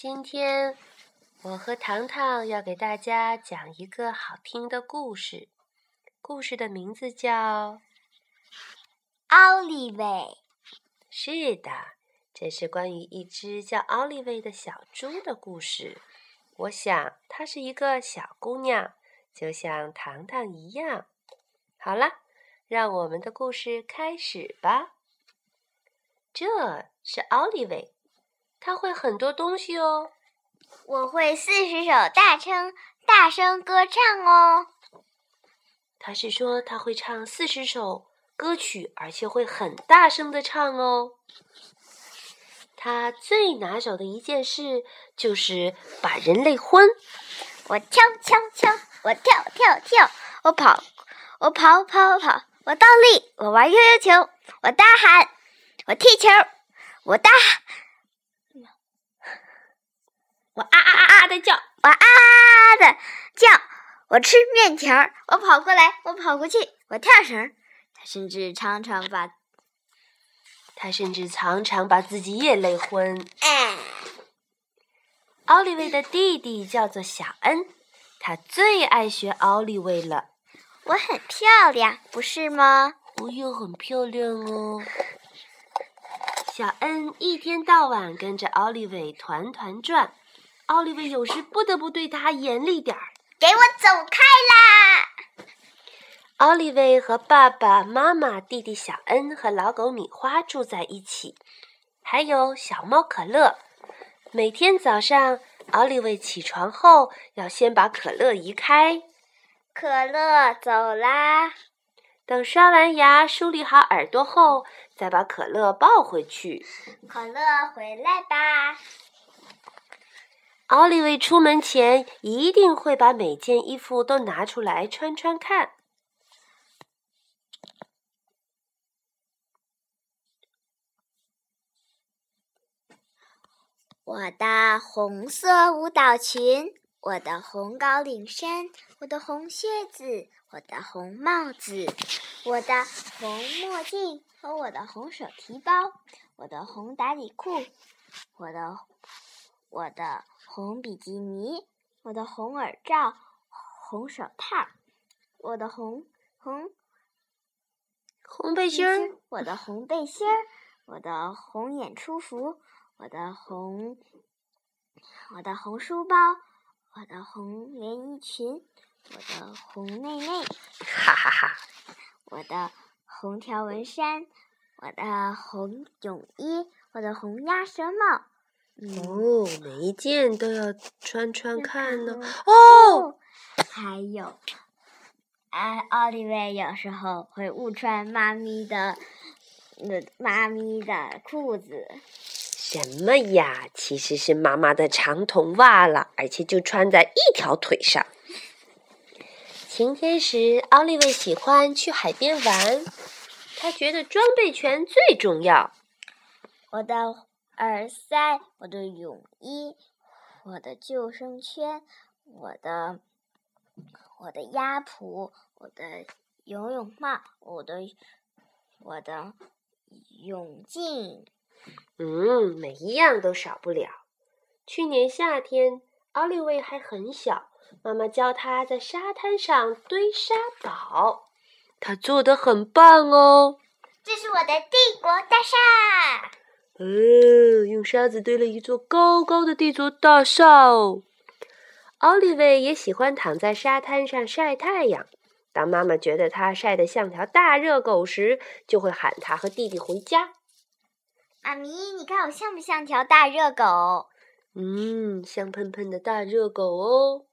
今天我和糖糖要给大家讲一个好听的故事，故事的名字叫《奥利维》。是的，这是关于一只叫奥利维的小猪的故事。我想她是一个小姑娘，就像糖糖一样。好了，让我们的故事开始吧。这是奥利维。他会很多东西哦。我会四十首大声大声歌唱哦。他是说他会唱四十首歌曲，而且会很大声的唱哦。他最拿手的一件事就是把人累昏。我跳跳跳，我跳跳跳，我跑我跑跑跑，我倒立，我玩悠悠球，我大喊，我踢球，我大。我啊啊啊啊的叫，我啊啊的叫，我吃面条，我跑过来，我跑过去，我跳绳。他甚至常常把，他甚至常常把自己也累昏。奥利维的弟弟叫做小恩，他最爱学奥利维了。我很漂亮，不是吗？我也很漂亮哦。小恩一天到晚跟着奥利维团团转。奥利维有时不得不对他严厉点儿，给我走开啦！奥利维和爸爸妈妈、弟弟小恩和老狗米花住在一起，还有小猫可乐。每天早上，奥利维起床后要先把可乐移开。可乐走啦！等刷完牙、梳理好耳朵后，再把可乐抱回去。可乐回来吧。奥利维出门前一定会把每件衣服都拿出来穿穿看。我的红色舞蹈裙，我的红高领衫，我的红靴子，我的红帽子，我的红墨镜和我的红手提包，我的红打底裤，我的我的。红比基尼，我的红耳罩，红手套，我的红红红背心儿，我的红背心儿，我的红演出服，我的红我的红书包，我的红连衣裙，我的红内内，哈哈哈，我的红条纹衫，我的红泳衣，我的红鸭舌帽。哦，每一件都要穿穿看呢。哦，还有，哎，奥利维有时候会误穿妈咪的那妈咪的裤子。什么呀？其实是妈妈的长筒袜了，而且就穿在一条腿上。晴天时，奥利维喜欢去海边玩，他觉得装备全最重要。我的。耳塞，我的泳衣，我的救生圈，我的我的鸭蹼，我的游泳帽，我的我的泳镜。嗯，每一样都少不了。去年夏天，奥利维还很小，妈妈教他在沙滩上堆沙堡，他做的很棒哦。这是我的帝国大厦。哦，用沙子堆了一座高高的地座大厦哦。奥利维也喜欢躺在沙滩上晒太阳。当妈妈觉得他晒得像条大热狗时，就会喊他和弟弟回家。妈咪，你看我像不像条大热狗？嗯，香喷喷的大热狗哦。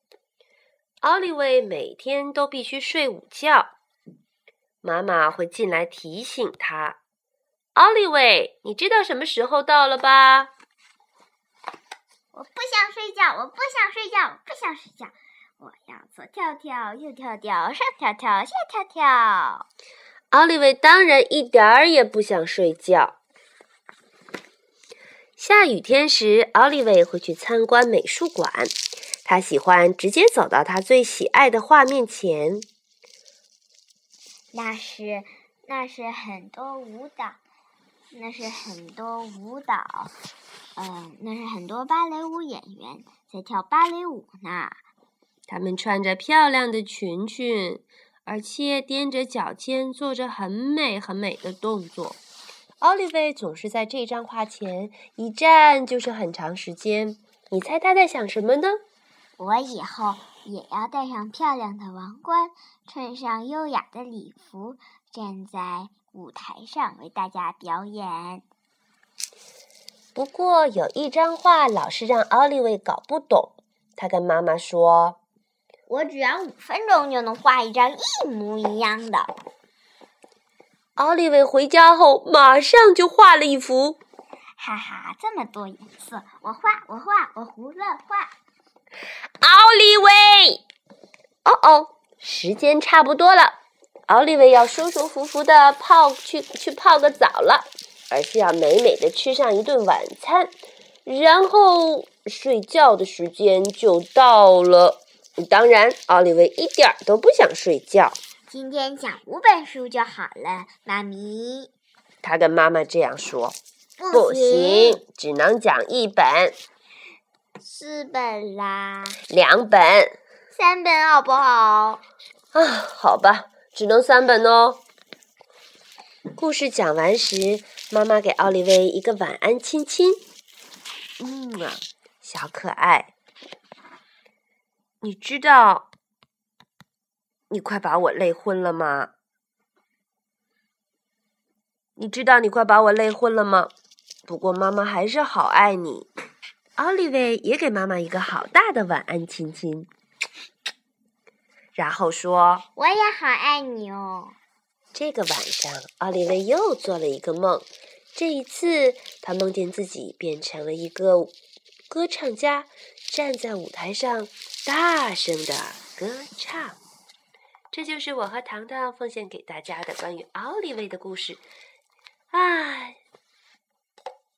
奥利维每天都必须睡午觉，妈妈会进来提醒他。奥利维，你知道什么时候到了吧？我不想睡觉，我不想睡觉，不想睡觉。我要左跳跳，右跳跳，上跳跳，下跳跳。奥利维当然一点儿也不想睡觉。下雨天时，奥利维会去参观美术馆。他喜欢直接走到他最喜爱的画面前。那是，那是很多舞蹈。那是很多舞蹈，嗯，那是很多芭蕾舞演员在跳芭蕾舞呢。他们穿着漂亮的裙裙，而且踮着脚尖，做着很美很美的动作。奥利维总是在这张画前一站就是很长时间。你猜他在想什么呢？我以后也要戴上漂亮的王冠，穿上优雅的礼服，站在舞台上为大家表演。不过有一张画老是让奥利维搞不懂。他跟妈妈说：“我只要五分钟就能画一张一模一样的。”奥利维回家后马上就画了一幅。哈哈，这么多颜色，我画，我画，我胡乱画。奥利维，哦哦，时间差不多了，奥利维要舒舒服服的泡去去泡个澡了，而是要美美的吃上一顿晚餐，然后睡觉的时间就到了。当然，奥利维一点都不想睡觉。今天讲五本书就好了，妈咪。他跟妈妈这样说。不行，只能讲一本。四本啦。两本。三本好不好？啊，好吧，只能三本哦。故事讲完时，妈妈给奥利维一个晚安亲亲。嗯啊，小可爱。你知道，你快把我累昏了吗？你知道你快把我累昏了吗？不过妈妈还是好爱你。奥利维也给妈妈一个好大的晚安亲亲，然后说：“我也好爱你哦。”这个晚上，奥利维又做了一个梦。这一次，他梦见自己变成了一个歌唱家，站在舞台上大声的歌唱。这就是我和糖糖奉献给大家的关于奥利维的故事。唉，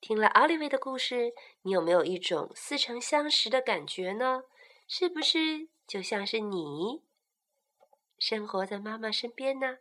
听了奥利维的故事，你有没有一种似曾相识的感觉呢？是不是就像是你生活在妈妈身边呢？